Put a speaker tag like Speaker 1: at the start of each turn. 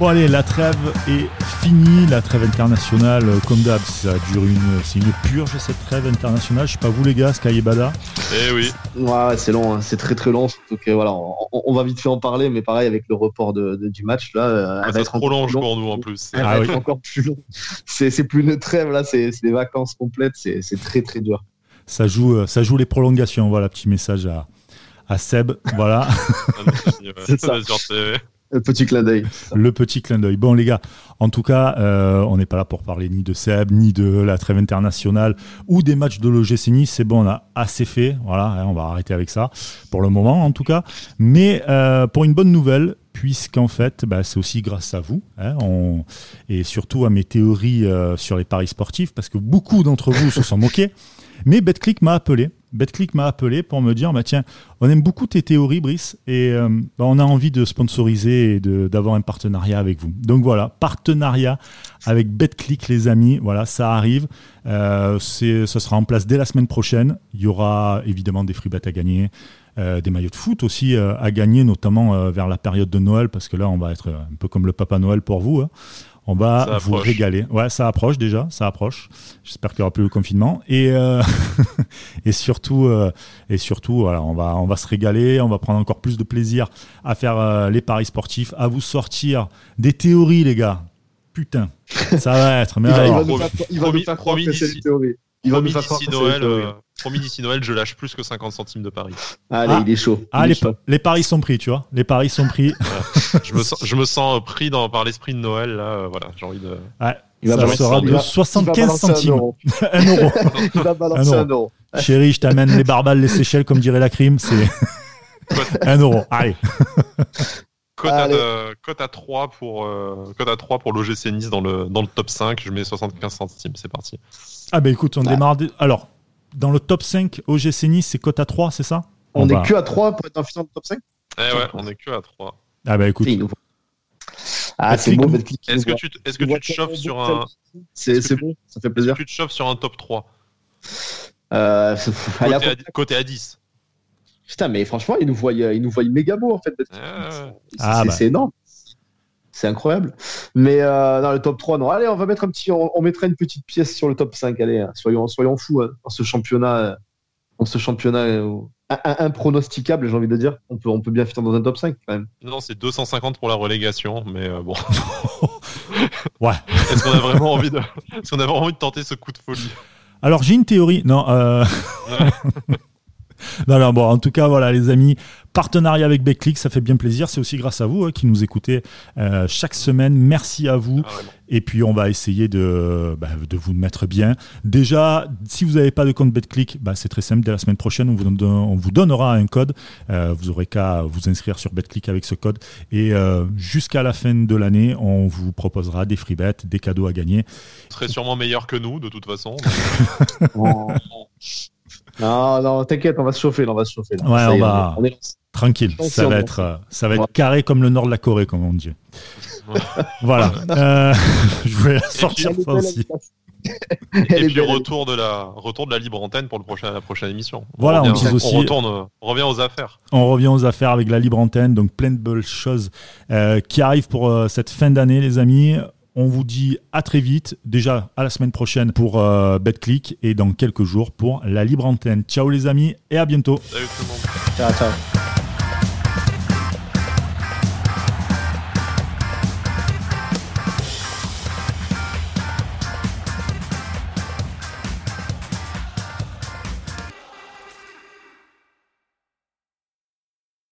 Speaker 1: Bon allez, la trêve est finie, la trêve internationale, euh, comme d'hab, ça dure une, c'est une purge cette trêve internationale. Je sais pas vous les gars, Sky et Bada.
Speaker 2: Eh oui.
Speaker 3: Ouais, c'est long, hein. c'est très très long. Donc voilà, on, va vite fait en parler, mais pareil avec le report de, du match là,
Speaker 2: euh, elle va être prolonge pour nous en plus.
Speaker 3: Elle va être encore plus long. C'est plus une trêve là, c'est des vacances complètes, c'est très très dur.
Speaker 1: Ça joue, euh, ça joue les prolongations. Voilà, petit message à, à Seb. Voilà.
Speaker 3: c'est ça. Le petit clin d'œil.
Speaker 1: Le petit clin d'œil. Bon, les gars, en tout cas, euh, on n'est pas là pour parler ni de Seb, ni de la trêve internationale ou des matchs de l'OGC Nice. C'est bon, on a assez fait. Voilà, hein, on va arrêter avec ça pour le moment, en tout cas. Mais euh, pour une bonne nouvelle, puisqu'en fait, bah, c'est aussi grâce à vous hein, et surtout à mes théories euh, sur les paris sportifs, parce que beaucoup d'entre vous se sont moqués. Mais BetClick m'a appelé. BetClick m'a appelé pour me dire bah, tiens, on aime beaucoup tes théories, Brice, et euh, bah, on a envie de sponsoriser et d'avoir un partenariat avec vous. Donc voilà, partenariat avec BetClick, les amis. Voilà, ça arrive. Euh, ce sera en place dès la semaine prochaine. Il y aura évidemment des free bets à gagner. Euh, des maillots de foot aussi à gagner, notamment vers la période de Noël, parce que là, on va être un peu comme le Papa Noël pour vous. Hein. On va vous régaler. Ouais, ça approche déjà, ça approche. J'espère qu'il n'y aura plus le confinement. Et, euh, et surtout, euh, et surtout voilà, on, va, on va se régaler, on va prendre encore plus de plaisir à faire euh, les paris sportifs, à vous sortir des théories, les gars. Putain, ça va être. Mais il, va,
Speaker 3: il va nous il va nous faire croire que c'est théories.
Speaker 2: Il faire croire Noël, Promis d'ici Noël, je lâche plus que 50 centimes de paris.
Speaker 3: Allez, ah, il est chaud.
Speaker 1: ah, les, paris sont pris, tu vois. Les paris sont pris.
Speaker 2: je, me sens, je me sens pris dans, par l'esprit de Noël, là. Euh, voilà, j'ai envie de.
Speaker 1: Ouais. Il va ça sera de 75 centimes. Un euro.
Speaker 3: il va balancer un euro.
Speaker 1: Chérie, je t'amène les barbales, les Seychelles, comme dirait la crime. C'est un euro. Allez.
Speaker 2: Cote à, cote à 3 pour, euh, cote à 3 pour l'OGC Nice dans le, dans le top 5. Je mets 75 centimes. C'est parti.
Speaker 1: Ah, bah écoute, on démarre. Alors, dans le top 5 OGC Nice, c'est cote à 3, c'est ça?
Speaker 3: On, est que à 3 pour être dans le top 5
Speaker 2: Eh ouais, on est que à 3.
Speaker 1: Ah bah écoute.
Speaker 3: Ah, c'est bon,
Speaker 2: Est-ce que tu, est-ce que tu te chauffes sur un.
Speaker 3: C'est bon, ça fait plaisir.
Speaker 2: Tu te chauffes sur un top 3
Speaker 3: euh,
Speaker 2: côté, à, côté, à, 10.
Speaker 3: Putain, mais franchement, il nous voit, il nous voit méga beau en fait. Ah, bah. c'est énorme. C'est incroyable. Mais euh, dans le top 3, non. Allez, on va mettre un petit. On, mettra une petite pièce sur le top 5. Allez, hein. soyons, soyons fous hein, dans ce championnat. Dans ce championnat euh, impronosticable, j'ai envie de dire. On peut, on peut bien finir dans un top 5 quand même.
Speaker 2: Non, c'est 250 pour la relégation, mais euh, bon.
Speaker 1: ouais.
Speaker 2: Est-ce qu'on a vraiment envie de, est-ce qu'on a vraiment envie de tenter ce coup de folie?
Speaker 1: Alors j'ai une théorie. Non. Non, non, bon, en tout cas, voilà, les amis, partenariat avec Beclick, ça fait bien plaisir. C'est aussi grâce à vous hein, qui nous écoutez euh, chaque semaine. Merci à vous. Ah, et puis, on va essayer de, bah, de vous mettre bien. Déjà, si vous n'avez pas de compte BetClick, bah, c'est très simple. Dès la semaine prochaine, on vous, on vous donnera un code. Euh, vous aurez qu'à vous inscrire sur BetClick avec ce code. Et euh, jusqu'à la fin de l'année, on vous proposera des free bets, des cadeaux à gagner.
Speaker 2: Vous serez sûrement meilleur que nous, de toute façon.
Speaker 3: Non, non, t'inquiète, on va se chauffer, on va se chauffer.
Speaker 1: Ouais, on va. Tranquille, ça va être, euh, ça va être carré comme le nord de la Corée, comme on dit. voilà. Euh, je voulais sortir ça aussi.
Speaker 2: Et puis retour de la retour de la libre antenne pour le prochain la prochaine émission.
Speaker 1: voilà, on, aussi.
Speaker 2: retourne, on revient aux affaires.
Speaker 1: On revient aux affaires avec la libre antenne, donc plein de belles choses euh, qui arrivent pour cette fin d'année, les amis. On vous dit à très vite, déjà à la semaine prochaine pour euh, BetClick et dans quelques jours pour la libre antenne. Ciao les amis et à bientôt.
Speaker 2: Salut tout le monde.
Speaker 3: Ciao, ciao.